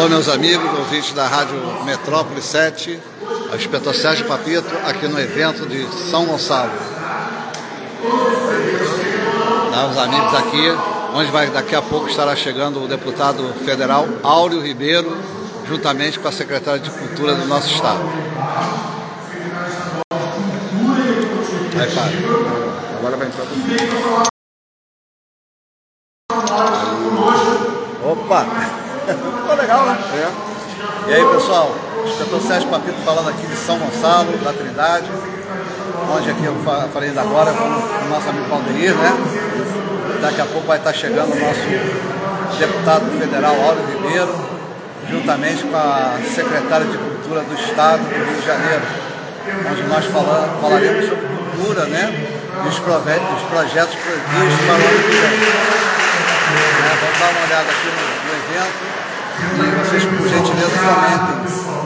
Alô, meus amigos, ouvintes da Rádio Metrópole 7, a inspetor Sérgio Papito, aqui no evento de São Gonçalo. Tá, os amigos aqui, onde vai daqui a pouco estará chegando o deputado federal Áureo Ribeiro, juntamente com a secretária de Cultura do nosso estado. Aí. Agora vai entrar. Opa! Ficou legal, né? É. E aí, pessoal, inspetor Sérgio Papito falando aqui de São Gonçalo, da Trindade, onde aqui eu falei ainda agora com o nosso amigo Valdeir, né? Daqui a pouco vai estar chegando o nosso deputado federal Áureo Ribeiro, juntamente com a secretária de Cultura do Estado do Rio de Janeiro, onde nós falaremos sobre cultura, né? E os, projetos projetos previstos para o ano que vem. Né? Vamos dar uma olhada aqui no, no evento vocês, por gentileza, comentem a nossa transmissão.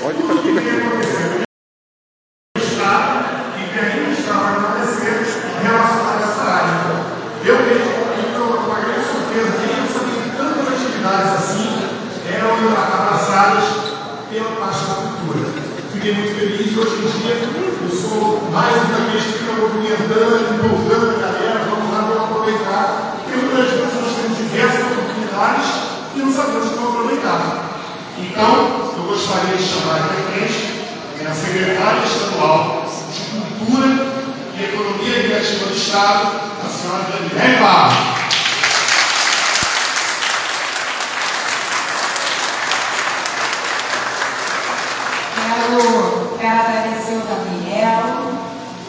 Pode fazer tudo aqui. Eu mesmo, então, uma grande surpresa, que nem sabia que tantas atividades assim eram abraçadas pela parte da cultura. Fiquei muito feliz hoje em dia eu sou mais um daqueles que ficam movimentando, empolgando a galera, vamos lá, vamos aproveitar. Porque muitas vezes nós temos diversas oportunidades e não sabemos como aproveitar. Então, eu gostaria de chamar aqui à frente a secretária estadual de Cultura e Economia Criativa do Estado, a senhora Daniela Barros. Quero, agradecer o Gabriel,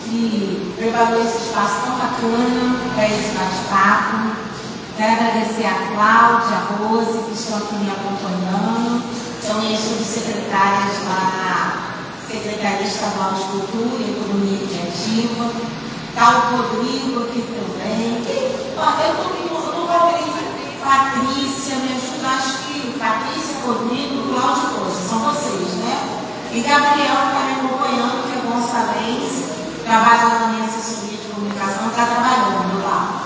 que preparou esse espaço tão bacana para esse bate-papo. Quero agradecer a Cláudia, a Rose, que estão aqui me acompanhando. São minhas subsecretárias lá na Secretaria Estadual de Cultura e Economia Criativa. Está o Rodrigo aqui também. Eu estou me no Rodrigo. Patrícia, me ajuda, acho que Patrícia, Rodrigo, Cláudio e Rose, são vocês? E Gabriel está me acompanhando, que é gonçalense, trabalha lá na minha assessoria de comunicação, está trabalhando lá.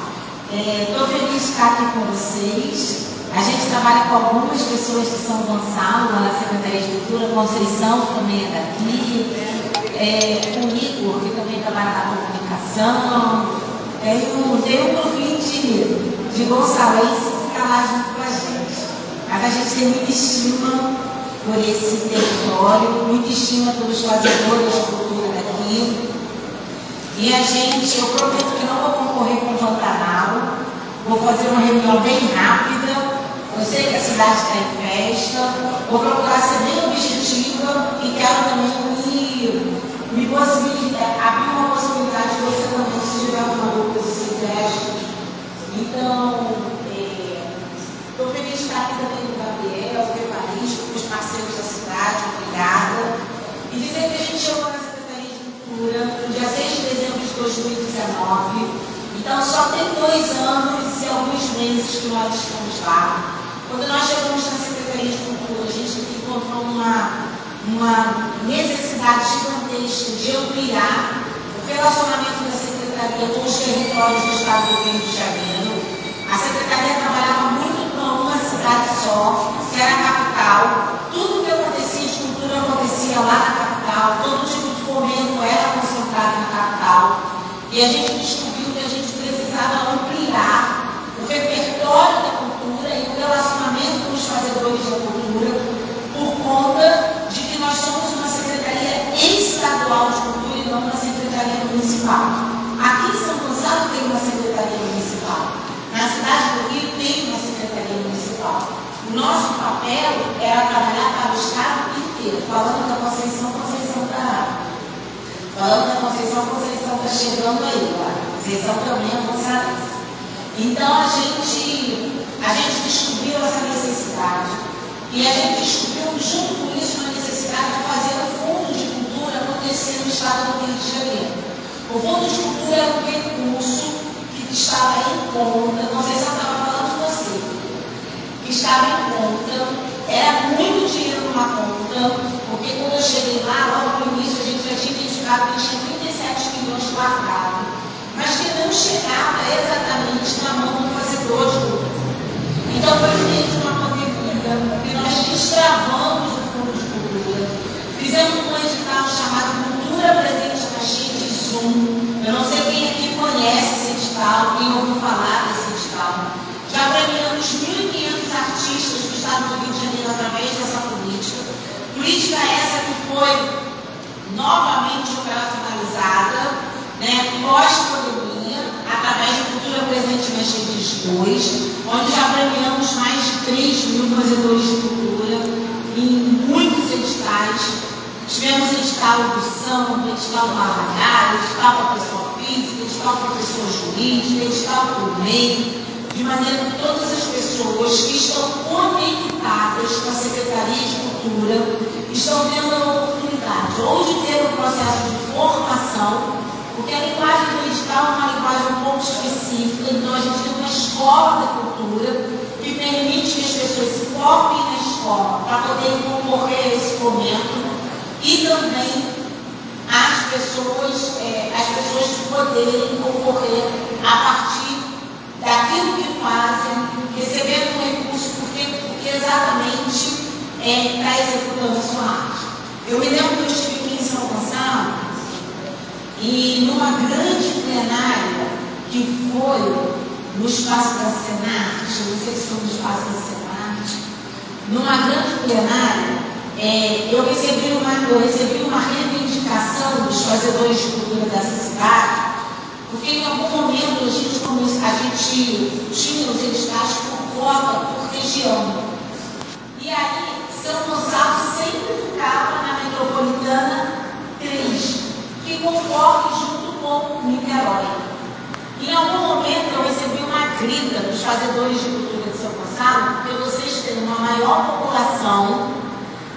Estou é, feliz de estar aqui com vocês. A gente trabalha com algumas pessoas de São Gonçalo, lá na Secretaria de Cultura, Conceição, que também é daqui, é, o Igor, que também trabalha na comunicação. Tem um, tem um grupinho de, de gonçalense que está lá junto com a gente. Mas a gente tem muita estima por esse território, muita estima pelos fazedores de cultura daqui. E a gente, eu prometo que não vou concorrer com o Pantanal, vou fazer uma reunião bem rápida. Eu sei que a cidade está em festa, vou procurar ser bem objetiva e quero também me, me possibilitar, abrir uma possibilidade de você também, se tiver alguma dúvida, se quiser. Então, estou é, feliz de estar aqui também com o Gabriel, o Evaristo, com os parceiros da cidade, obrigada. E dizer que a gente chegou na Secretaria de Cultura no dia 6 de dezembro de 2019. Então, só tem dois anos e alguns meses que nós estamos lá. Quando nós chegamos na Secretaria de Cultura, a gente encontrou uma, uma necessidade gigantesca de ampliar o relacionamento da Secretaria com os territórios do Estado do Rio de Janeiro. A Secretaria trabalhava muito para uma cidade só, que era a capital. Tudo que acontecia de cultura acontecia lá na capital, todo tipo de fomento era concentrado na capital. E a gente descobriu que a gente precisava ampliar o repertório da cultura e o relacionamento com os fazedores da cultura por conta de que nós somos uma secretaria estadual de cultura e não uma secretaria municipal. Aqui em São Gonçalo tem uma secretaria municipal. Na cidade do Rio tem uma secretaria municipal. O nosso papel era trabalhar para o Estado inteiro. Falando da Conceição, Conceição está. Falando da Conceição, Conceição está chegando aí, lá. Conceição também é Gonçalves. Então a gente, a gente descobriu essa necessidade. E a gente descobriu, junto com isso, a necessidade de fazer o Fundo de Cultura acontecer no Estado do Rio de Janeiro. O Fundo de Cultura é um recurso que estava em conta, eu estava falando de você, que estava em conta, era muito dinheiro numa conta, porque quando eu cheguei lá, logo no início, a gente já tinha identificado que 37 milhões chegava exatamente na mão do fazedor de cultura. Então foi feita uma pandemia e nós destravamos o fundo de cultura. Fizemos um edital chamado Cultura Presente na China de Zoom. Eu não sei quem aqui conhece esse edital, quem ouviu falar desse edital. Já premiamos 1.500 artistas que estavam no Rio de Janeiro através dessa política. Política essa que foi novamente operacionalizada, né, pós-pandemia, através de Cultura Presente Mercedes 2, onde já premiamos mais de 3 mil fazedores de cultura em muitos editais. Tivemos edital do samba, edital Arraial, edital para pessoa física, edital para pessoa jurídica, edital por meio, de maneira que todas as pessoas que estão conectadas com a Secretaria de Cultura estão tendo a oportunidade ou de ter um processo de formação, porque a linguagem do edital é uma linguagem um pouco específica, então a gente tem uma escola da cultura que permite que as pessoas se formem na escola para poderem concorrer a esse momento e também as pessoas, é, as pessoas poderem concorrer a partir daquilo que fazem, recebendo um recurso, porque, porque exatamente é, está executando a sua arte. Eu me lembro que eu estive aqui em São Gonçalo e numa grande plenária que foi no espaço da Senat, não sei se foi no espaço da Senat, numa grande plenária, é, eu, recebi uma, eu recebi uma reivindicação dos fazedores de cultura dessa cidade, porque em algum momento a gente, a gente tinha os editais por cota, por região. E aí são Gonçalo sempre ficava na metropolitana 3, que concorre junto com Niterói. Em algum momento eu recebi uma grita dos fazedores de cultura de São Gonçalo, porque vocês têm uma maior população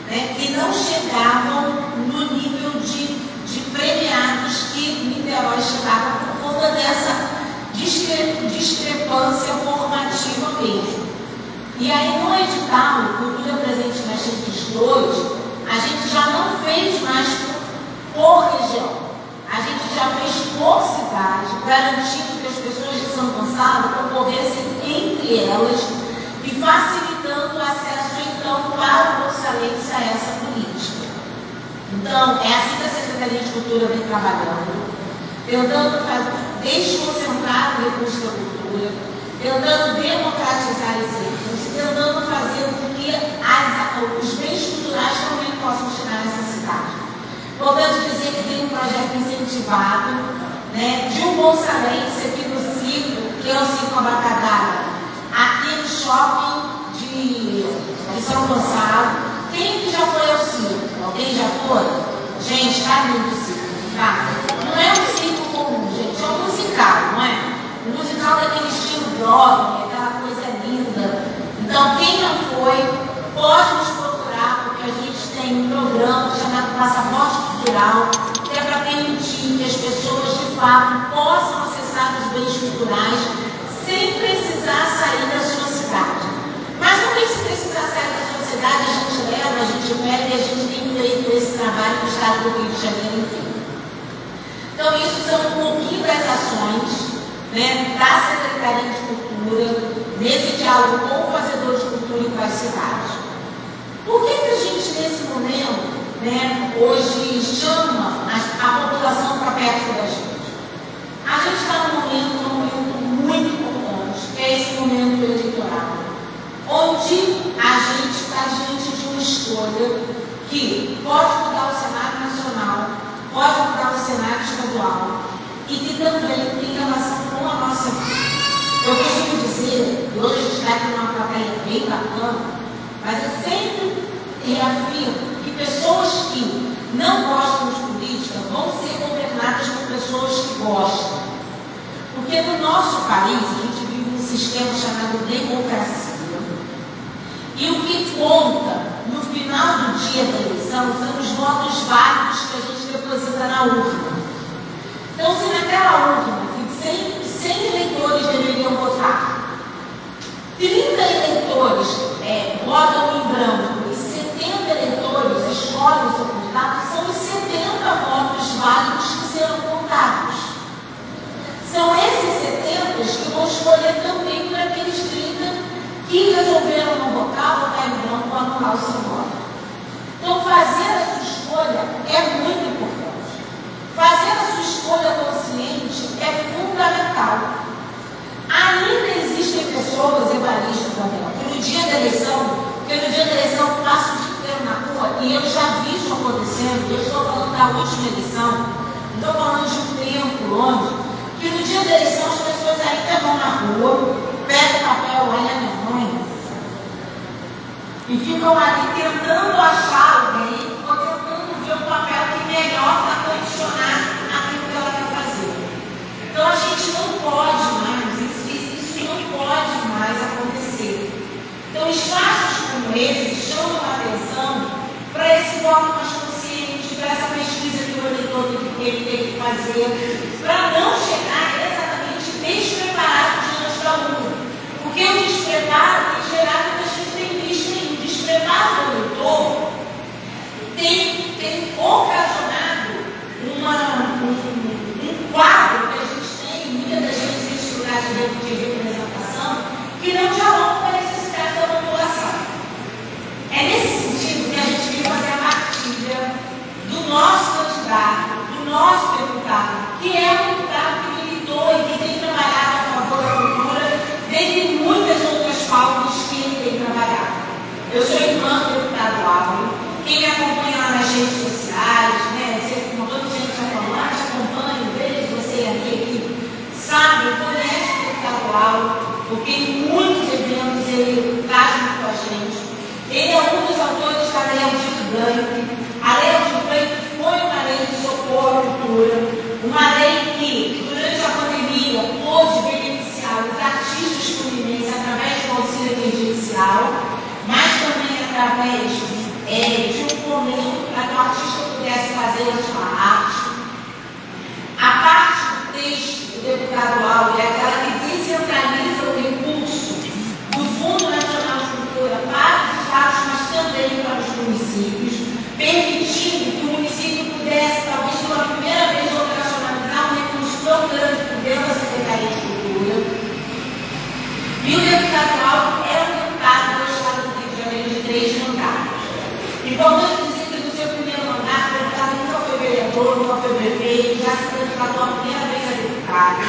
né, que não chegavam no nível de, de premiados que Niterói chegava por conta dessa discre, discrepância formativa mesmo. E aí no edital, Cultura Presente nas Redes 2, a gente já não fez mais por região. A gente já fez por cidade, garantindo que as pessoas de São Gonçalo concorressem entre elas e facilitando o acesso, então, para o Bolsalência a essa política. Então, é assim que a Secretaria de Cultura vem trabalhando, tentando desconcentrar o recurso da cultura, tentando democratizar esse recurso, tentando fazer com que as, os bens culturais também possam chegar nessa cidade. Importante dizer que tem um projeto incentivado né, de um bolsarense aqui no Ciclo, que é o Ciclo Abacadara, aqui no shopping de, de São Gonçalo. Quem que já foi ao Ciclo? Alguém já foi? Gente, está lindo o Ciclo, tá? Não é um ciclo comum, gente, é um musical, não é? O musical daquele Broadway, aquela coisa linda. Então, quem não foi, pode nos procurar, porque a gente tem um programa chamado Passaporte Cultural, que é para permitir que as pessoas, de fato, possam acessar os bens culturais sem precisar sair da sua cidade. Mas também, se precisar sair da sua cidade, a gente leva, a gente pega e a gente tem feito esse trabalho no estado do Rio de Janeiro inteiro. Então, isso são um pouquinho das ações né, da Secretaria de Cultura, nesse diálogo com o fazedor de cultura e com as cidades. Por que, que a gente, nesse momento, né, hoje chama a, a população para perto da gente? A gente está num momento, num momento muito importante, que é esse momento eleitoral, onde a gente está diante de uma escolha que pode mudar o cenário nacional, pode mudar o cenário estadual, e que também tem relação com a nossa vida. Eu costumo e hoje a gente está aqui numa plateia bem bacana, mas eu sempre reafirmo que pessoas que não gostam de política vão ser governadas por pessoas que gostam. Porque no nosso país a gente vive um sistema chamado democracia. E o que conta no final do dia da eleição são os votos válidos que a gente deposita na urna. Então, se naquela urna, 100, 100 eleitores deveriam votar, 30 eleitores é, votam em branco e 70 eleitores escolhem o seu candidato, são os 70 votos válidos que serão contados. São esses 70 que vão escolher também para aqueles 30 que resolveram não votar, votar tá em branco, anular o seu voto. Então, fazer a sua escolha é muito importante. Fazer a sua escolha consciente é fundamental. Ainda pessoas, Evaristo também, que no dia da eleição, que no dia da eleição passam o dia inteiro na rua, e eu já vi isso acontecendo, eu estou falando da última eleição, estou falando de um tempo longe, que no dia da eleição as pessoas ainda vão na rua, pegam papel, olha minha mãe, e ficam ali tentando achar alguém, ou tentando ver um papel que melhor para condicionar aquilo que ela quer fazer. Então a gente não pode pode mais acontecer. Então espaços como esse chamam a atenção para esse voto mais consciente, para essa pesquisa que o eleitor tem que fazer, para não chegar exatamente despreparado diante da urna. Porque o despreparo tem gerado o que a gente tem visto aí. O despreparo do eleitor tem, tem ocasionado uma, um, um quadro que a gente tem, muitas das vezes, nesses lugares de representação, que não dialoga com a necessidade da população. É nesse sentido que a gente vem fazer a partilha do nosso candidato, do nosso deputado, que é um deputado que militou e que tem trabalhado a favor da cultura, dentre muitas outras pautas que ele tem trabalhado. Eu sou irmã do deputado Álvaro, quem me acompanha lá nas redes sociais, né, sempre com toda gente já falou, ah, te acompanho, vejo você aqui, aqui, sabe, conhece o deputado Álvaro, porque em muitos eventos ele está junto com a gente. Ele é um dos autores da Lei Aldir Blanc. A Lei Aldir Blanc foi uma lei de socorro à cultura, uma lei que, durante a pandemia, pôde beneficiar os artistas fluminenses através do auxílio emergencial, mas também através é, de um fomento para que o artista pudesse fazer a sua arte. A parte do texto do deputado Alves é aquela que descentraliza o recurso do Fundo Nacional de Cultura para os estados, mas também para os municípios, permitindo que o município pudesse, talvez pela primeira vez, operacionalizar um recurso tão grande por dentro da Secretaria de Cultura. E o deputado Alves é um deputado do Estado do Rio de Janeiro de três mandatos. Importante dizer que no seu primeiro mandato, o deputado nunca foi vereador, nunca foi prefeito, já se candidatou a primeira vez a deputado.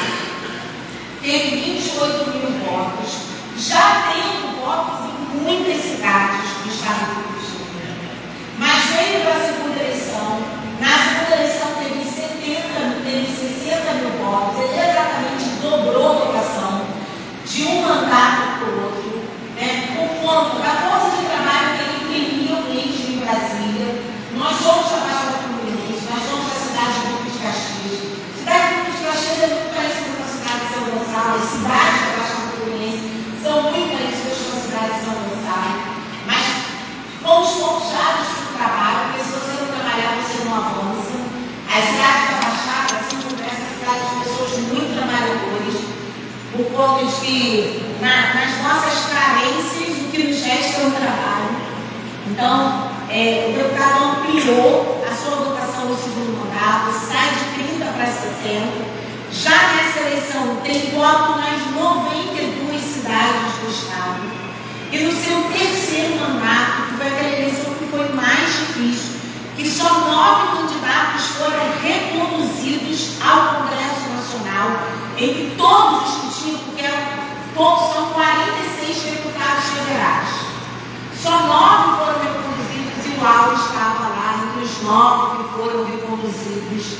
Teve 28 mil votos, já tendo votos em muitas cidades do estado do Rio de Janeiro. Mas veio para a segunda eleição, na segunda eleição teve 70, teve 60 mil votos, ele exatamente dobrou a votação de um mandato para o outro, né, por conta da força de trabalho que ele imprimiu mesmo em Brasília. Nós somos a Baixada Fluminense, nós somos a cidade de Duque de Caxias. Cidade de Duque de Caxias é muito parecida com a cidade de São Gonçalo, as cidades da Baixada Fluminense são muito parecidas com a cidade de São Gonçalo. Mas fomos forjados para o trabalho, porque se você não trabalhar, você não avança. As cidades da Baixada são essa cidade de pessoas muito trabalhadoras, de que na, nas nossas carências, o que nos resta é o trabalho. Então, é, o deputado ampliou a sua votação no segundo mandato, sai de 30 para 60. Já nessa eleição, tem voto nas 92 cidades do Estado. E no seu terceiro mandato, que foi aquela eleição que foi mais difícil, que só nove candidatos foram reconduzidos ao Congresso Nacional, entre todos os são 46 deputados federais. Só nove foram reconduzidos e o Al estava lá entre os nove que foram reconduzidos,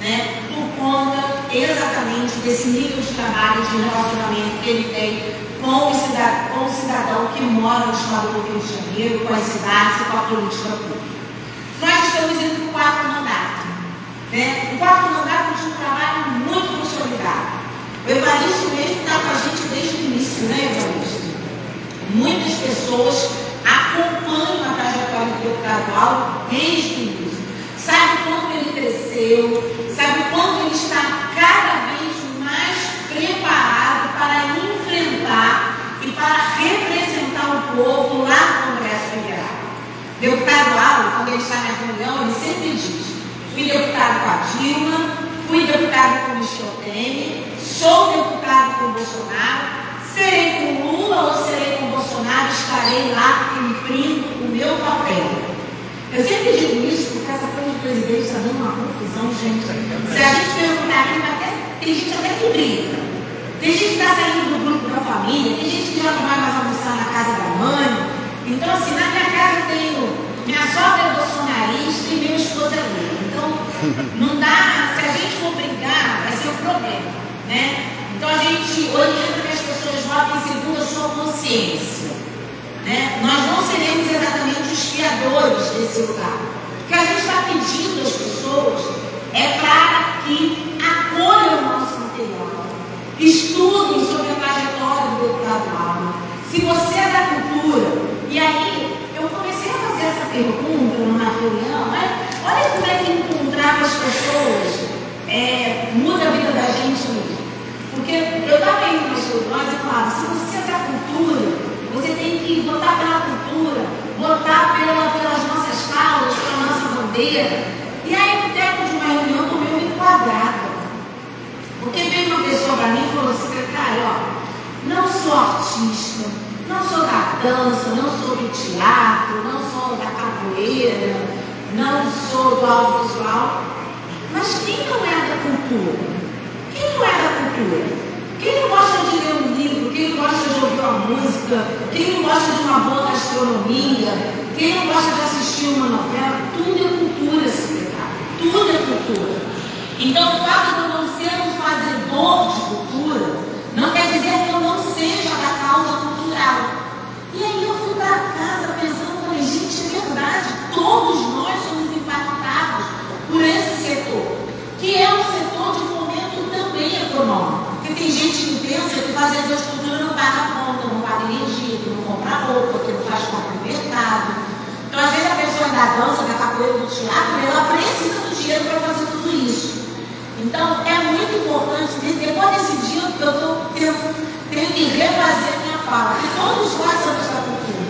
né, por conta exatamente desse nível de trabalho, de relacionamento que ele tem com o, cidadão, com o cidadão que mora no estado do Rio de Janeiro, com as cidades e com a política pública. Nós estamos indo para o quarto mandato. Né? O quarto mandato de um trabalho muito consolidado. O Evaristo mesmo está com a gente né? Muitas pessoas acompanham a trajetória do deputado Aldo desde o início. Sabe quanto ele cresceu, sabe quanto ele está cada vez mais preparado para enfrentar e para representar o povo lá no Congresso Federal. Deputado Aldo, quando ele está na reunião, ele sempre diz: fui deputado com a Dilma, fui deputado com o Michel Temer, sou deputado com o Bolsonaro, serei com Lula ou serei com Bolsonaro, estarei lá cumprindo o meu papel. Eu sempre digo isso porque essa coisa de presidente está dando uma confusão, gente. Se a gente perguntar aqui, até, tem gente até que briga. Tem gente que está saindo do grupo da família, tem gente que já não vai mais almoçar na casa da mãe. Então, assim, na minha casa eu tenho minha sogra é bolsonarista e meu esposo é Lula. Então, não dá, se a gente for brigar, vai ser um problema. Né? Então a gente orienta que as pessoas votem segundo a sua consciência. Né? Nós não seremos exatamente os fiadores desse lugar. O que a gente está pedindo às pessoas é para que acolham o nosso material, estudem sobre a trajetória do deputado Lauro. Se você é da cultura, e aí eu comecei a fazer essa pergunta numa reunião, mas olha como é que encontrar as pessoas é, muda a vida da gente mesmo. Porque eu estava indo nas reuniões e falava, se você é da cultura, você tem que votar pela cultura, votar pela, pelas nossas causas, pela nossa bandeira. E aí, no tempo de uma reunião, tomei uma enquadrada. Porque veio uma pessoa para mim e falou, secretário, ó, não sou artista, não sou da dança, não sou do teatro, não sou da capoeira, não sou do audiovisual. Mas quem não é da cultura? Quem não é da cultura? Quem não gosta de ler um livro? Quem não gosta de ouvir uma música? Quem não gosta de uma boa gastronomia? Quem não gosta de assistir uma novela? Tudo é cultura, secretário. Tudo é cultura. Então, o fato de eu não ser um fazedor de cultura não quer dizer que eu não seja da causa cultural. E aí eu fui para casa pensando, falei, gente, é verdade, todos nós somos impactados por esse setor, que é um setor de econômico. Porque tem gente que pensa que fazer de cultura não paga conta, não paga energia, que não compra roupa, que não faz compra no mercado. Então, às vezes, a pessoa da dança, da capoeira, teatro, ela precisa do dinheiro para fazer tudo isso. Então, é muito importante, depois desse dia, eu estou tendo que refazer a minha fala, que todos nós somos da cultura.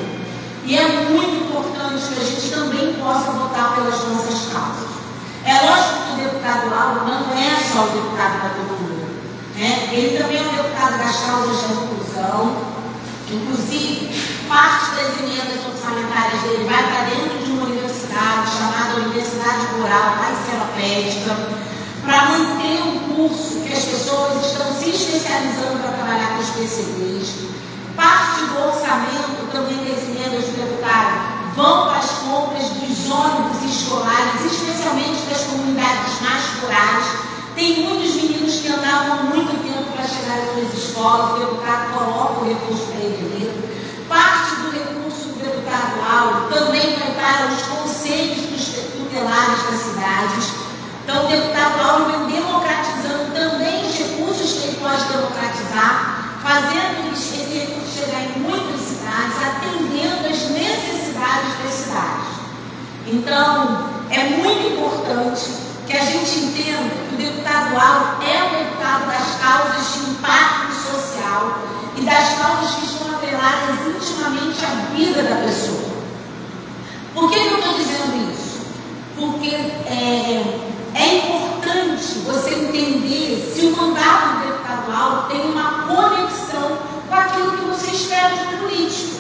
E é muito importante que a gente também possa votar pelas nossas causas. É lógico que o deputado Lauro não é só o deputado da cultura. Né? Ele também é um deputado das causas da inclusão. Inclusive, parte das emendas orçamentárias dele vai para dentro de uma universidade chamada Universidade Rural, Serra para manter um curso que as pessoas estão se especializando para trabalhar com os PCBs. Parte do orçamento também das emendas do deputado vão para as compras dos ônibus escolares, especialmente das comunidades mais rurais tem muitos meninos que andavam muito tempo para chegar às suas escolas, o deputado coloca o recurso para ele Parte do recurso do deputado Auro também vai para os conselhos tutelares das cidades. Então, o deputado Auro vem democratizando também os recursos que ele pode democratizar, fazendo esse recurso chegar em muitas cidades, atendendo as necessidades das cidades. Então, é muito importante que a gente entenda que o deputado Auro é o deputado das causas de impacto social e das causas que estão atreladas intimamente à vida da pessoa. Por que, eu estou dizendo isso? Porque é, é importante você entender se o mandato do deputado Auro tem uma conexão com aquilo que você espera de um político.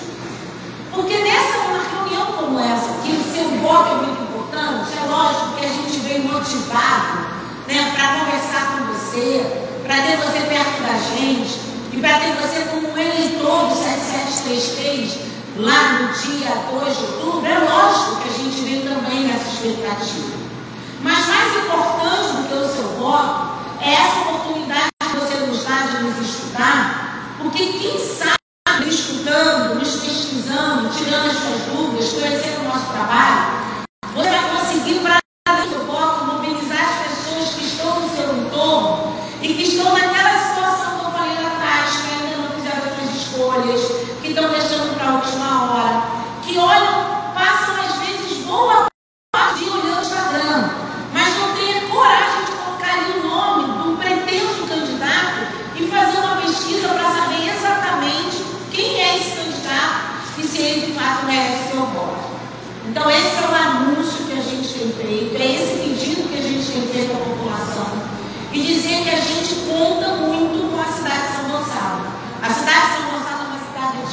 Porque nessa uma reunião como essa, que o seu voto é muito importante, é lógico que a gente vem motivado né, para conversar com você, para ter você perto da gente e para ter você como eleitor do 7733 lá no dia 2 de outubro. É lógico que a gente vem também nessa expectativa. Mas mais importante do que o seu voto é essa oportunidade que você nos dá de nos estudar, porque quem sabe escutando, nos pesquisando, tirando as suas dúvidas, conhecendo o nosso trabalho, você vai conseguir para o seu voto mobilizar as pessoas que estão no seu entorno e que estão naquela situação que eu falei lá atrás, que ainda não fizeram as suas escolhas, que estão deixando para a última hora, que olham, passam às vezes boa parte de olhando o Instagram, mas não têm a coragem de colocar ali o nome de um pretenso candidato e fazer uma pesquisa para saber exatamente quem é esse candidato e se ele de fato merece seu voto. Então, esse é o anúncio que a gente tem feito, é esse pedido que a gente tem feito à população. E dizer que a gente conta muito com a cidade de São Gonçalo. A cidade de São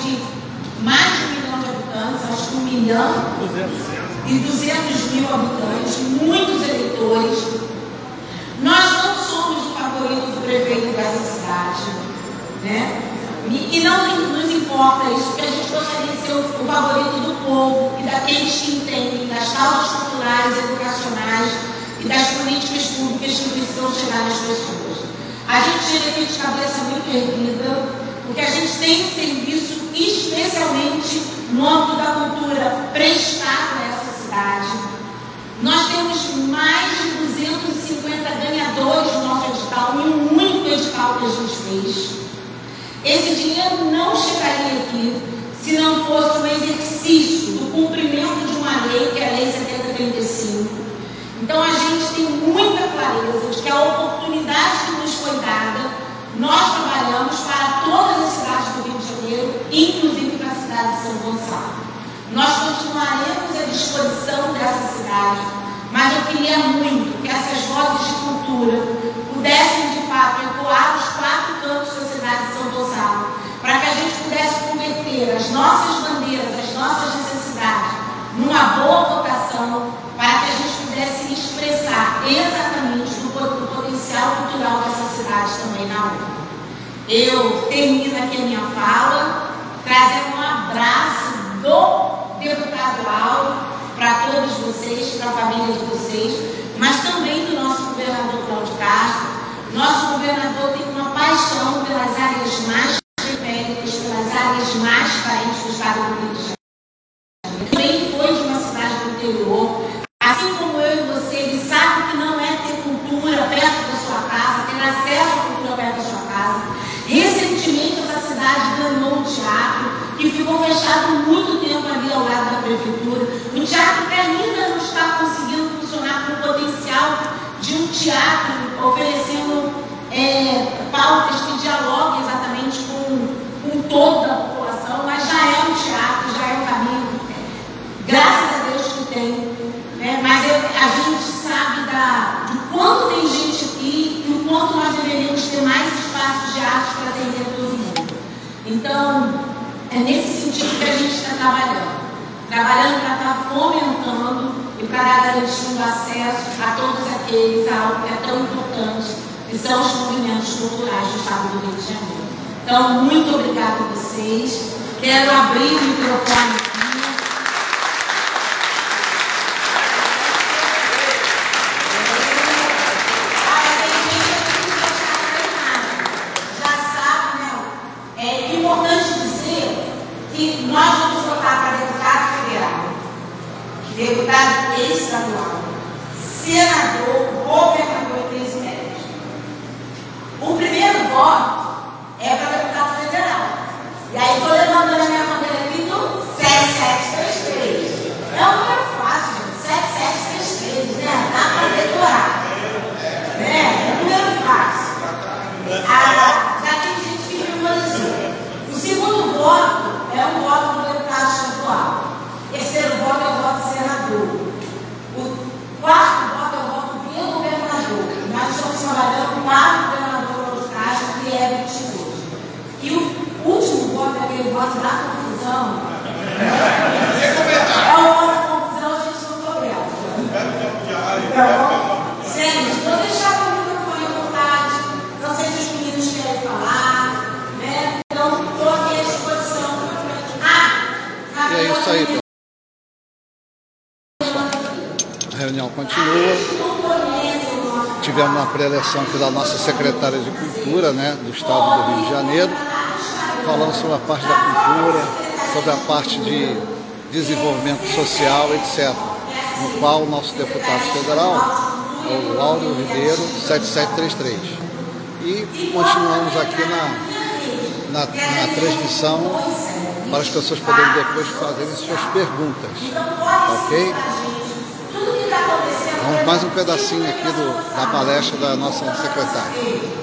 de mais de um milhão de habitantes, acho que um milhão e 200 mil habitantes, muitos eleitores. Nós não somos o favorito do prefeito dessa cidade, né? E, e não nos importa isso, porque a gente gostaria de ser o, o favorito do povo e daqueles que entendem das causas culturais, educacionais e das políticas públicas que precisam chegar nas pessoas. A gente chega aqui de cabeça muito erguida, porque a gente tem um serviço especialmente no âmbito da cultura prestado a essa cidade. Nós temos mais de 250 ganhadores no nosso edital, em um único edital que a gente fez. Esse dinheiro não chegaria aqui se não fosse um exercício do cumprimento de uma lei, que é a Lei 7035. Então a gente tem muita clareza de que a oportunidade que dada, nós trabalhamos para todas as cidades do Rio de Janeiro, inclusive para a cidade de São Gonçalo. Nós continuaremos à disposição dessa cidade, mas eu queria muito que essas vozes de cultura pudessem de fato ecoar os quatro cantos da cidade de São Gonçalo, para que a gente pudesse converter as nossas bandeiras, as nossas necessidades, numa boa votação, para que a gente pudesse expressar exatamente o, potencial cultural dessa cidade também na urna. Eu termino aqui a minha fala trazendo um abraço do deputado Aldo para todos vocês, para a família de vocês, mas também do nosso governador Cláudio Castro, nosso governador tem uma paixão pelas áreas mais periféricas, pelas áreas mais carentes do estado do Rio de Janeiro. Também foi de uma cidade do interior. Assim como eu e você, ele sabe que não é ter cultura perto da sua casa, ter acesso à cultura perto da sua casa. Recentemente, essa cidade ganhou um teatro que ficou fechado muito tempo ali ao prefeitura. Um teatro que ainda não está conseguindo funcionar com o potencial de um teatro oferecendo é, pautas que dialoguem exatamente com, com toda a população, mas já é um teatro, já é um caminho. Graças a Deus que tem. Né? Mas eu, a gente sabe da, de quanto tem gente aqui e o quanto nós deveríamos ter mais espaços de arte para atender todo mundo. Então, é nesse sentido que a gente está trabalhando. Trabalhando para estar tá fomentando e para garantir o acesso a todos aqueles a algo que é tão importante, que são os movimentos culturais do Estado do Rio de Janeiro. Então, muito obrigada a vocês. Quero abrir o microfone aqui. É importante dizer que nós vamos votar para deputado federal deputado estadual, senador, governador e presidente. O primeiro voto é para deputado federal. E aí estou levantando a minha bandeira aqui do 7733. É um número fácil, gente. 7733, né? Dá para decorar. Né? É um número fácil. Ah, já tem gente que me assim. O segundo voto é um voto do deputado estadual. Terceiro voto é o voto senador. O quarto voto é o voto do governador. Nós estamos trabalhando para o governador dos Castro, que é 22. E o último voto é aquele voto da confusão. É o voto da confusão, a gente não problema. Então, gente, vou deixar o microfone à vontade. Não sei se os meninos querem falar. Né? Então, estou aqui à disposição. Ah, e é isso aí, pessoal. reunião continua. Tivemos uma pré-eleição aqui da nossa secretária de Cultura, né, do Estado do Rio de Janeiro, falando sobre a parte da cultura, sobre a parte de desenvolvimento social, etc. No qual o nosso deputado federal é o Lauro Ribeiro, 7733. E continuamos aqui na, na, na transmissão para as pessoas poderem depois fazerem suas perguntas. Ok? Vamos mais um pedacinho aqui do, da palestra da nossa secretária.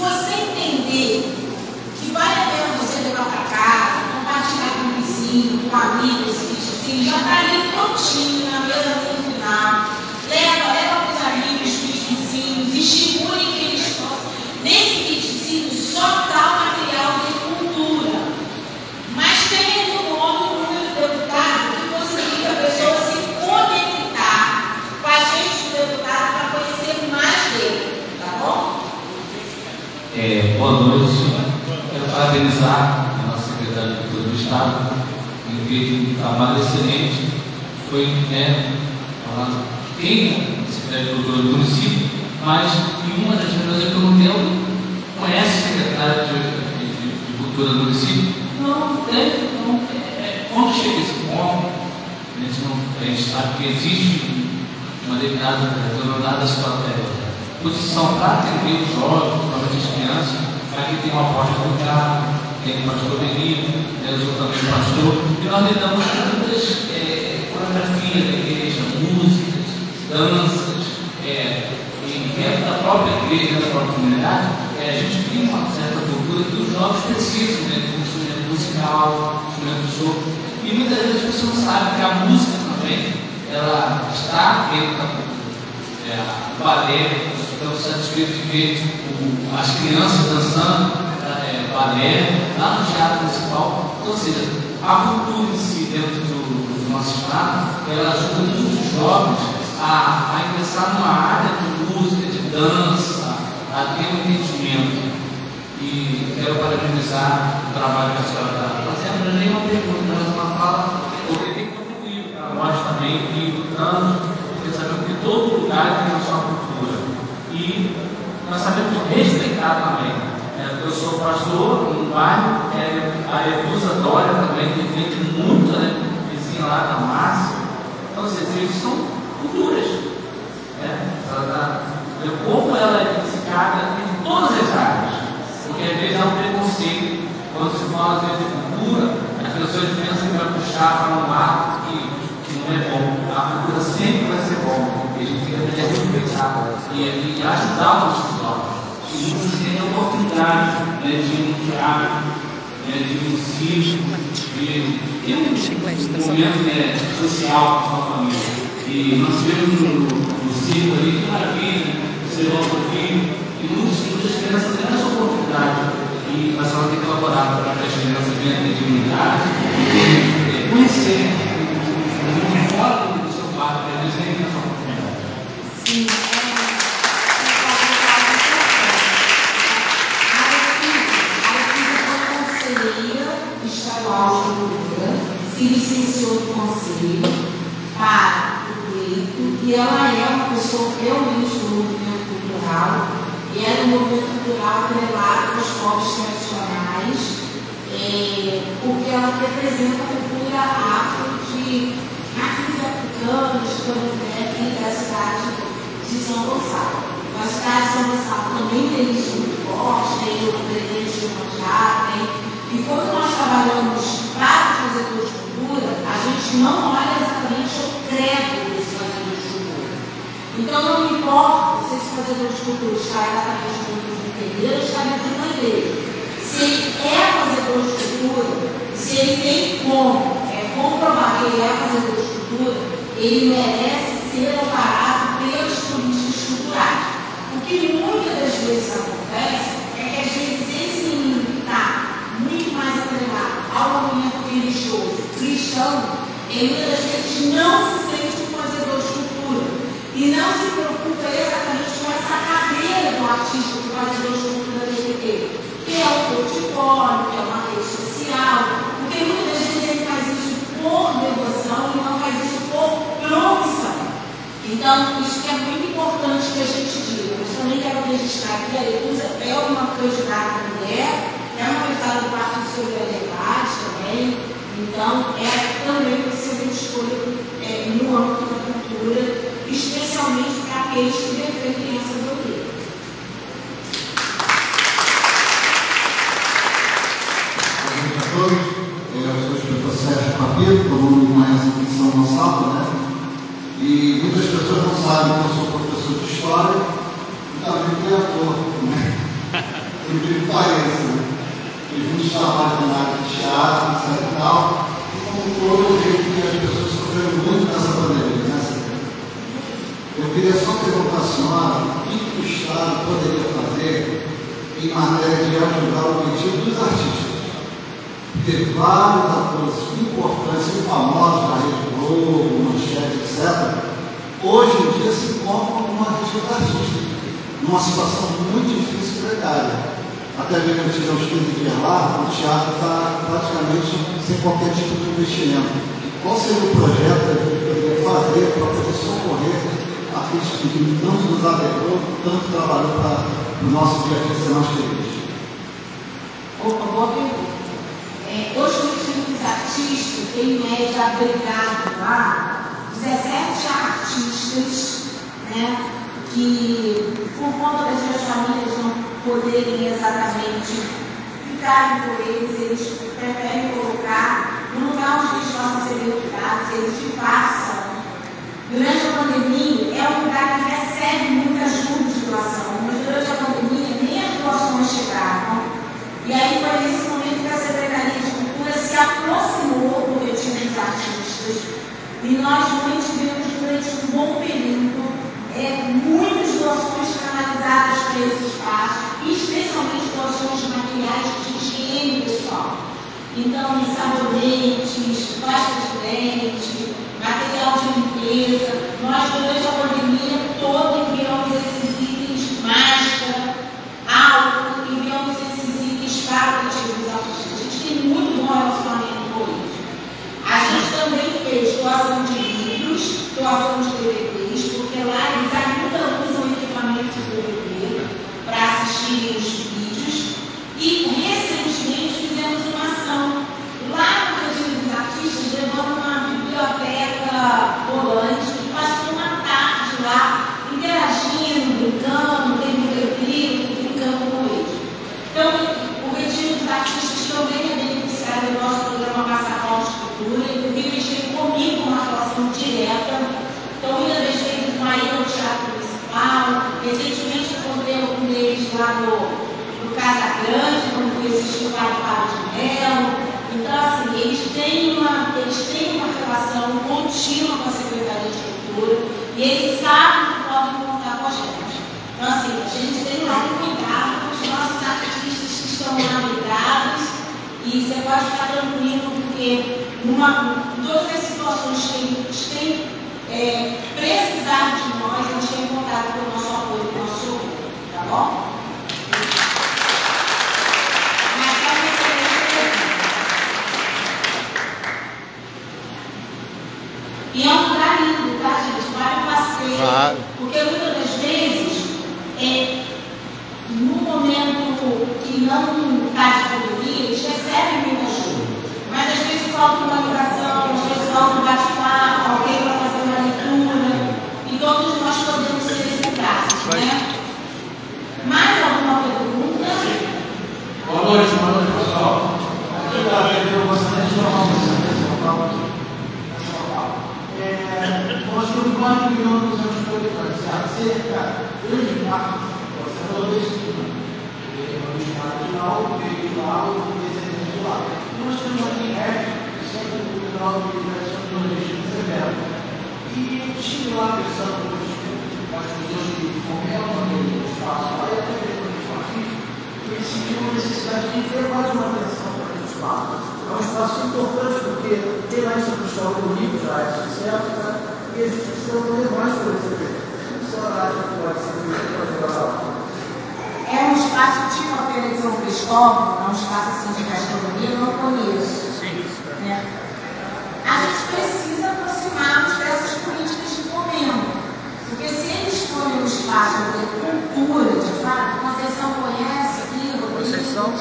você entender que vale a pena você levar para casa, compartilhar com o vizinho, com amigos, que já está ali prontinho na mesa parabenizar a nossa secretária de Cultura do Estado, em feito um trabalho excelente. Foi, né, ela tem a Secretaria de Cultura do município, mas em uma das reuniões que eu não conhece a secretária de, de, de, Cultura do município? Não. Não, é, é, quando chega esse ponto, a gente, não, a gente sabe que existe uma determinada, determinada situação posição para atender os jovens, principalmente as crianças. Aqui tem uma porta do carro, tem o pastor Benito, né, eu também pastor, e nós lidamos com muitas é, coreografias da igreja, músicas, danças, é, e dentro da própria igreja, da própria comunidade, é, a gente tem uma certa cultura que os jovens precisam, né, um instrumento musical, instrumento de jogo, e muitas vezes pessoas não sabem que a música também, ela está dentro da cultura. É, o balé, estamos satisfeitos de ver as crianças dançando é, balé lá no Teatro Municipal. Ou seja, a cultura em si, dentro do, do nosso Estado, ela ajuda muitos jovens a, a ingressar numa área de música, de dança, a ter um entendimento. E quero parabenizar o trabalho que a senhora está fazendo. Não nenhuma pergunta, mas uma fala, porque tem que contribuir para nós também, e lutando, porque sabemos que todo lugar tem a sua cultura e nós sabemos respeitar também. É, eu sou pastor no bairro, é, a Evusa Dória também defende muito, né? Vizinha lá da Márcia. Então, vocês eles são culturas. Né? Como ela se caga em todas as áreas. Porque às vezes há um preconceito. Quando se fala de cultura, as pessoas pensam que vai puxar para um lado que, que não é bom. A cultura sempre vai ser bom. E a gente tem que respeitar e, ajudar os jovens. E muitos têm a oportunidade né, de no teatro, né, de no circo, de ter um, um momento né, social com a família. E nós tivemos no, no circo ali, que maravilha, você volta filho, e muitas, muitas crianças têm essa oportunidade. E a senhora tem que colaborar para que as crianças venham ter dignidade e conhecer o mundo fora do seu pai, para eles terem essa oportunidade. Sim. estadual de cultura, se licenciou no conselho para o pleito e ela é uma pessoa realmente do movimento cultural e é do movimento cultural atrelado aos povos tradicionais, é, porque ela representa a cultura afro de matriz africanos, candomblé e da cidade de São Gonçalo. A cidade de São Gonçalo também tem isso muito forte, tem o presidente de Manjá, tem e quando nós trabalhamos para os fazedores de cultura, a gente não olha exatamente o credo desse fazedor de cultura. Então não importa se esse fazedor de cultura está exatamente dentro do terreiro ou está dentro da igreja. Se ele é fazedor de cultura, se ele tem como é, comprovar que ele é fazedor de cultura, ele merece ser amparado pelas políticas culturais. O que muitas das vezes acontece é que às vezes esse menino que está muito mais atrelado ao movimento religioso cristão, ele muitas vezes não se sente um fazedor de cultura e não se preocupa exatamente com essa cadeira do artista do fazedor de cultura LGBT, que é o portfólio, que é uma rede social, porque muitas vezes ele faz isso por devoção e não faz isso por profissão. Então, isso que é muito importante que a gente diga. Mas também quero registrar aqui, a Letusa é uma candidata mulher, é uma deputada do Partido Solidariedade também, então é também uma escolha é, no âmbito da cultura, especialmente para aqueles que defendem essa doutrina. Boa noite a todos. Eu sou o escritor Sérgio Papiro, todo mundo conhece aqui em São Gonçalo, né? E muitas sabem que eu sou professor de história e também fui ator, né? Eu digo pareça, né? Fiz muitos trabalhos na área de teatro, etc e tal. E como hoje que as pessoas sofreram muito nessa pandemia, né? Eu queria só perguntar à senhora o que o Estado poderia fazer em matéria de ajudar o pedido dos artistas. Porque vários atores importantes e famosos da Rede Globo, Manchete, etc., hoje em dia se encontram numa rede artista, numa situação muito difícil e precária. Até mesmo eu tive uns 15 dias lá, o teatro está praticamente sem qualquer tipo de investimento. Qual seria o projeto que gente poderia fazer para poder socorrer artistas que não nos alegrou, tanto trabalhou para o nosso dia a dia ser mais feliz? Opa, boa pergunta. É, hoje o dos artistas tem em média abrigado lá 17 artistas, né, que por conta das suas famílias não poderem exatamente ficarem por eles, eles preferem colocar no lugar onde eles possam ser educados, eles disfarçam. Durante a pandemia, é um lugar que recebe muita ajuda de doação, mas durante a pandemia nem as doações chegavam. E aí foi nesse momento que a Secretaria de Cultura se aproximou do retiro dos artistas e nós mantivemos durante um bom período é, muitas doações canalizadas para esse espaço, especialmente doações de materiais de higiene pessoal. Então, sabonetes, pasta de dente, material de limpeza. Nós, durante a pandemia toda, enviamos esses itens, máscara, álcool, enviamos esses itens para o artistas. A gente tem muito bom relacionamento com eles. A gente também fez doação de livros, doação de DVDs, porque lá eles ainda usam equipamento de DVD para assistirem os vídeos. E recentemente fizemos uma ação lá no Retiro dos Artistas, levando uma biblioteca volante que passou uma tarde lá, interagindo, brincando, tendo recreio, brincando com eles. Então, o Retiro dos Artistas também é beneficiário do nosso programa Passaporte Cultura, inclusive eles têm comigo uma relação direta. Então, muitas das vezes, uma ida ao Teatro Municipal, recentemente eu encontrei algum deles lá no no Casa Grande, quando fui assistir o Pai Fábio de Mello. Então, assim, eles têm, uma, eles têm uma relação contínua com a Secretaria de Cultura e eles sabem que podem contar com a gente. Então, assim, a gente tem lá um cuidado com os nossos artistas que estão lá ligados e você pode ficar tranquilo, em todas as situações que eles têm é, precisado de nós, a gente tem contato com o nosso apoio, com o nosso tá bom? E é um lugar lindo, tá, gente? Vale o passeio. Claro. Porque muitas das vezes, é, no momento que não está de pandemia, eles recebem muita ajuda. Mas às vezes falta uma ligação, às vezes falta um bate-papo, alguém para fazer uma leitura. E todos nós podemos ser esse braço, né? Mais alguma pergunta? Boa noite, boa noite, pessoal. Eu gostaria de chamar você é, nós temos mais de um milhão de anos habitantes, cerca de parte, você falou desse o marginal, o regional e o residencial. Nós temos aqui em REF, Centro Cultural de Diversão do Nordeste Severo. E estive lá pensando com as pessoas que comentam no espaço lá e até mesmo no espaço eles sentiram a necessidade de ter mais uma atenção para aquele espaço. É um espaço importante porque tem lá esse pessoal bonito já, é certo, né? e a gente precisa fazer mais evento. O senhor acha que pode ser feito para ajudar? É um espaço tipo a Feira de São Cristóvão, é um espaço assim de gastronomia, eu não conheço. Né? A gente precisa aproximar-nos dessas políticas de fomento. Porque se eles forem um espaço de cultura, de fato, Conceição conhece aqui, Conceição,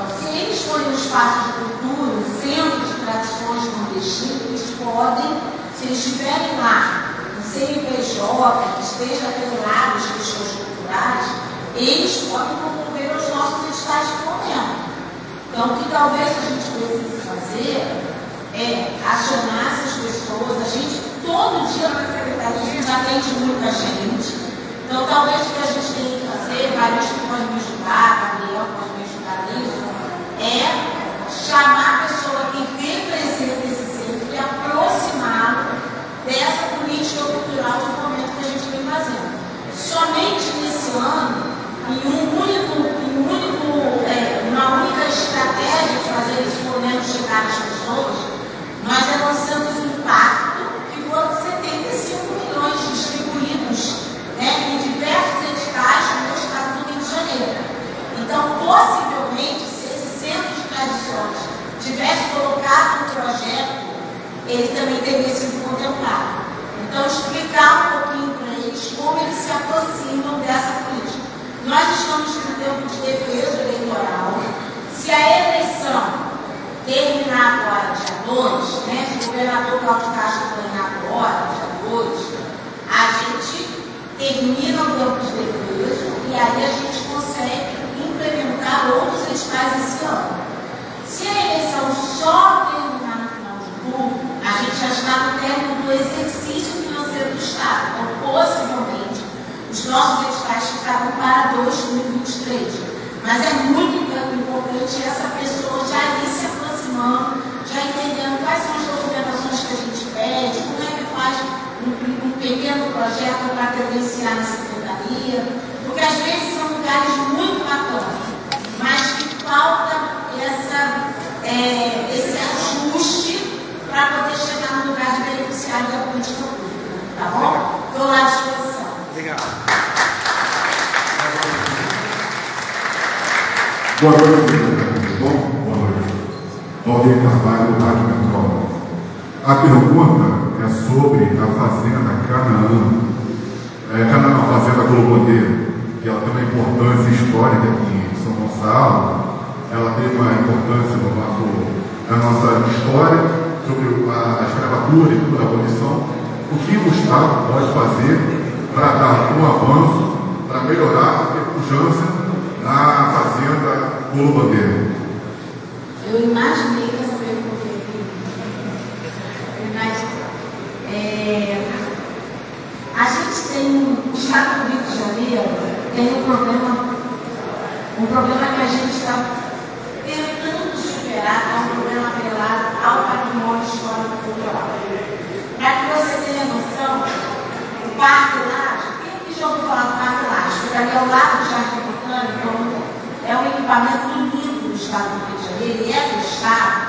então, se eles forem um espaço de cultura, um centro de tradições nordestinas, eles podem, se eles estiverem lá, um CNPJ, que esteja atrelado às questões culturais, eles podem concorrer aos nossos editais de fomento. Então, o que talvez a gente precise fazer é acionar essas pessoas. A gente, todo dia na secretaria, atende muita gente. Então, talvez o que a gente tenha que fazer, vários que podem me ajudar, Gabriel pode me ajudar nisso, é chamar a pessoa que representa aprovado o projeto, ele também teria sido contemplado. Então, explicar um pouquinho para eles como eles se aproximam dessa política. Nós estamos no tempo de defesa eleitoral. Se a eleição terminar agora, dia 2, né, se o governador Cláudio Castro terminar agora, dia 2, a gente termina o tempo de defesa e aí a gente consegue implementar outros editais esse ano. Se a eleição só terminar no final de outubro, a gente já está no término do exercício financeiro do Estado. Então, possivelmente, os nossos editais ficarão para 2023. Mas é muito importante essa pessoa já ir se aproximando, já entendendo quais são as documentações que a gente pede, como é que faz um, um pequeno projeto para credenciar na secretaria, porque às vezes são lugares muito bacanas, mas que falta essa, é, esse ajuste para poder chegar no lugar de beneficiário da política pública. Tá bom? Estou lá à disposição. Obrigado. Boa noite, bom? Boa noite. Valdir Carvalho, Rádio Metrópole. A pergunta sobre a Fazenda Canaã. É, Canaã, a Fazenda Globodeiro, que ela tem uma importância histórica aqui em São Gonçalo. Ela tem uma importância no nosso, na nossa história sobre a escravatura e a abolição. O que o Estado pode fazer para dar um avanço, para melhorar a pujança na fazenda Bolo Bandeira? Eu imaginei que essa pergunta ia vir. É, a gente tem, o Estado do Rio de Janeiro tem um problema, um problema que a gente está tentando superar, é um problema atrelado ao patrimônio histórico cultural. Para que você tenha noção, o Parque Laje, quem que já ouviu falar do Parque Laje? Fica ali ao lado do Jardim Botânico, é um equipamento lindo do Estado do Rio de Janeiro, ele é do Estado,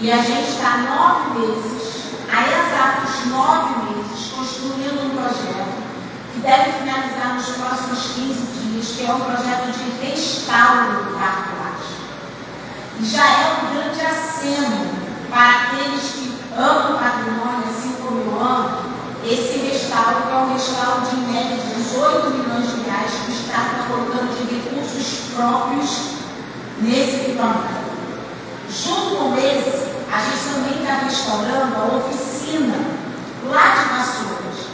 e a gente está nove meses, há exatos nove meses, construindo um projeto que deve finalizar nos próximos 15 dias, que é um projeto de restauro do Parque Laje. E já é um grande aceno para aqueles que amam o patrimônio, assim como eu amo, esse restauro, que é um restauro de em média de 18 milhões de reais, que o Estado está colocando de recursos próprios nesse equipamento. Junto com esse, a gente também está restaurando a oficina lá de Vassouras.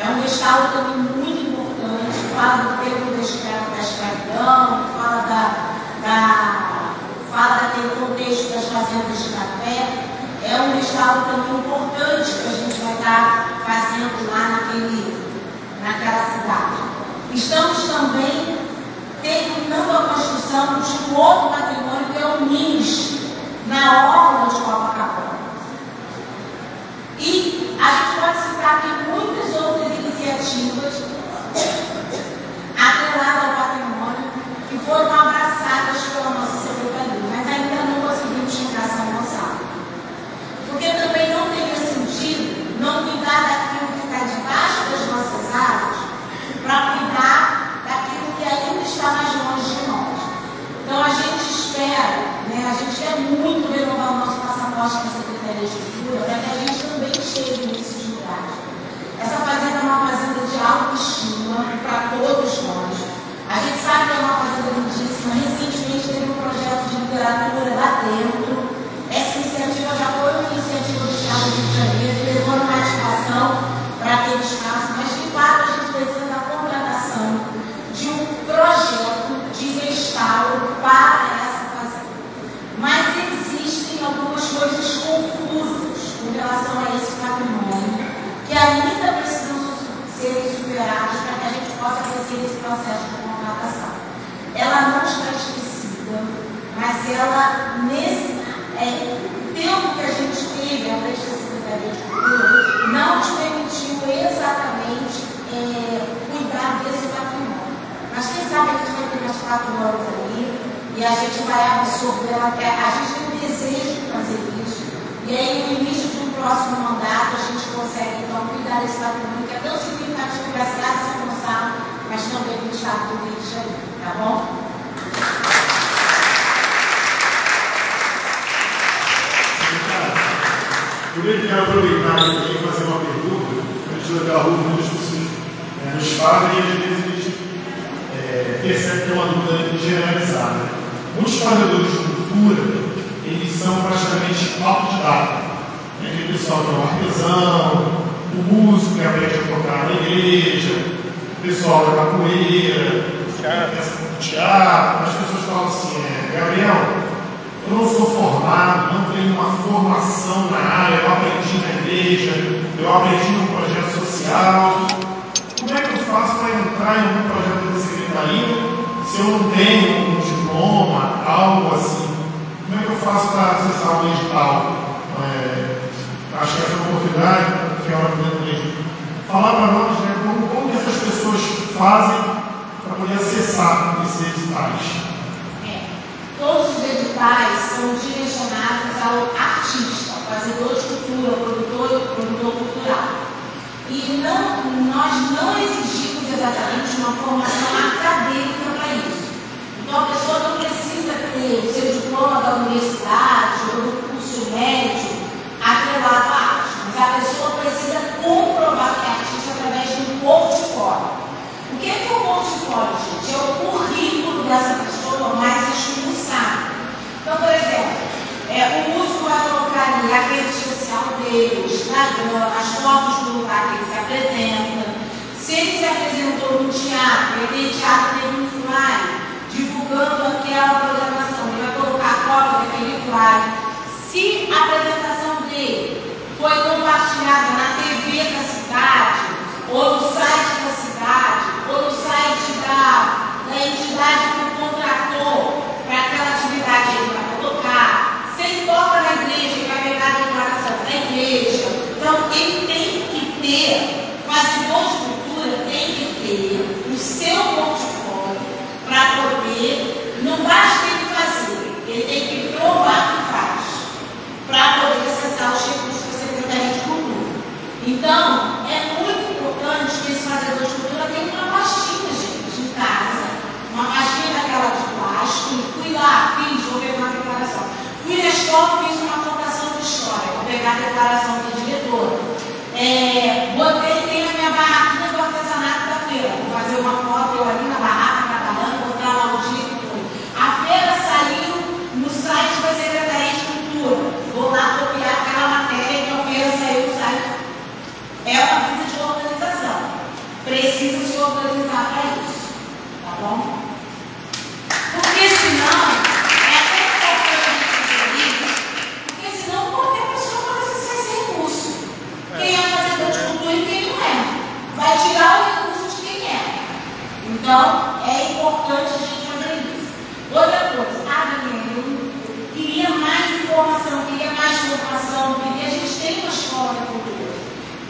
É um restauro também muito importante, fala do tempo da escravidão, fala da, da, fala daquele contexto das fazendas de café. É um restauro também importante que a gente vai estar fazendo lá naquele, naquela cidade. Estamos também terminando a construção de um outro patrimônio que é o MINS, na orla de Copacabana. E a gente pode citar aqui muitas outras iniciativas atreladas ao patrimônio que foram abraçadas pela nossa secretaria, mas ainda não conseguimos chegar a São Gonçalo. Porque também não teria sentido não cuidar daquilo que está debaixo das nossas árvores para cuidar daquilo que ainda está mais longe de nós. Então a gente espera, né, a gente quer muito renovar o passaporte na Secretaria de Cultura para que a gente também chegue nesses lugares. Essa fazenda é uma fazenda de autoestima para todos nós. A gente sabe que é uma fazenda lindíssima. Recentemente teve um projeto de literatura lá dentro. Essa iniciativa já foi uma iniciativa do Estado do Rio de Janeiro, levou uma ativação para aquele espaço, mas de fato a gente precisa da contratação de um projeto de restauro para essa fazenda. Mas existem algumas coisas confusas com relação a esse patrimônio que ainda precisam serem superadas para que a gente possa fazer esse processo de contratação. Ela não está esquecida, mas ela, nesse é, tempo que a gente teve à frente da Secretaria de Cultura, não nos permitiu exatamente é, cuidar desse patrimônio. Mas quem sabe a gente vai ter mais quatro anos ali e a gente vai absorver até. A gente tem o desejo de fazer isso. E aí, no início de um próximo mandato, a gente consegue então cuidar desse patrimônio que é tão significativo para a cidade de São Gonçalo, mas também o estado do Rio de Janeiro. Tá bom? Primeiro, quero aproveitar aqui e fazer uma pergunta. A gente pela rua, é, nos falam e a gente é, percebe que é uma dúvida generalizada. Muitos fazedores de cultura, eles são praticamente autodidatas. Né? Aquele pessoal que é um artesão, o músico que aprende a tocar na igreja, o pessoal da capoeira, o teatro, as pessoas falam assim, é, Gabriel, eu não sou formado, não tenho uma formação na área, eu aprendi na igreja, eu aprendi num projeto social. Como é que eu faço para entrar em algum projeto se eu não tenho um diploma, algo assim? Como é que eu faço para acessar o edital? É, acho que essa oportunidade, que é hora de falar para nós né, como, como que essas pessoas fazem para poder acessar esses editais. Todos os editais são direcionados ao artista, ao fazedor de cultura, produtor, produtor cultural. E não, nós não exigimos exatamente uma formação acadêmica para isso. Então a pessoa não precisa ter o seu diploma da universidade ou do curso médio atrelado à arte, mas a pessoa precisa comprovar que é artista através de um portfólio. O que é, que é o portfólio, gente? É o currículo dessa pessoa mais expulsado. Então, por exemplo, é, o músico vai colocar ali a rede social dele, o Instagram, as fotos do lugar que ele se apresenta. Se ele se apresentou no teatro, aquele teatro teve um flyer divulgando aquela programação, ele vai colocar a cópia daquele flyer. Se a apresentação dele foi compartilhada na TV da cidade, ou no site da cidade, ou no site da, da entidade que o contratou para aquela atividade ele vai colocar. Se ele toca na igreja, ele vai pegar a declaração da igreja. Então, ele tem que ter, fazedor de cultura tem que ter o seu portfólio para poder, não basta ele fazer, ele tem que provar que faz, para poder acessar os recursos da Secretaria de Cultura. Então, é muito importante que esse fazedor de cultura tenha uma pastinha, gente, em casa, uma pastinha daquela de plástico, fui lá, fiz, vou pegar uma declaração. Fui na escola, fiz uma contação de história, vou pegar a declaração da diretora. É, botei, tem na minha barraquinha do artesanato da feira, vou fazer uma foto eu ali na barraca, trabalhando, botar lá o dia que foi. A feira saiu no site da Secretaria de Cultura, vou lá copiar aquela matéria que a feira saiu no site é uma vida de organização. Precisa se organizar para isso. Tá bom? Porque senão, é até importante fazer isso, porque senão qualquer pessoa pode acessar esse recurso. Quem é fazedor de cultura e quem não é. Vai tirar o recurso de quem é. Então, é importante a gente fazer isso. Outra coisa, ah, Daniela, eu queria mais informação, queria mais formação, queria. A gente tem uma escola de cultura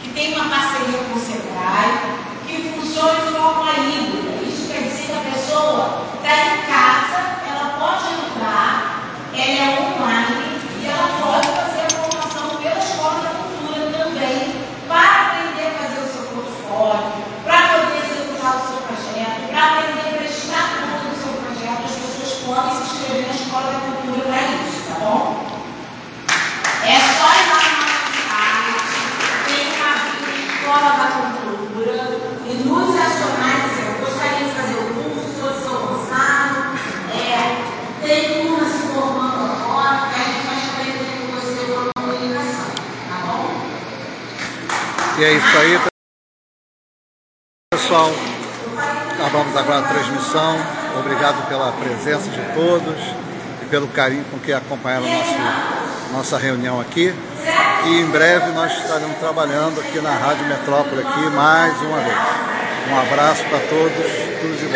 que tem uma parceria com o SEBRAE, que funciona de forma híbrida. Isso quer dizer que a pessoa está em casa, ela pode entrar, ela é online e ela pode fazer a formação pela Escola da Cultura também, para aprender a fazer o seu portfólio, para poder executar o seu projeto, para aprender a prestar conta do seu projeto. As pessoas podem se inscrever na Escola da Cultura para isso, tá bom? É só ir lá no nosso site, tem uma Escola da Cultura e nos acionar e dizer, eu gostaria de fazer o curso, sou de São Gonçalo, é, tem turma se formando agora, que a gente vai escrever com você uma comunicação, tá bom? E é isso aí, pessoal. Acabamos agora a transmissão. Obrigado pela presença de todos e pelo carinho com que acompanharam nosso, nossa reunião aqui. E em breve nós estaremos trabalhando aqui na Rádio Metrópole aqui mais uma vez. Um abraço para todos, tudo de bom.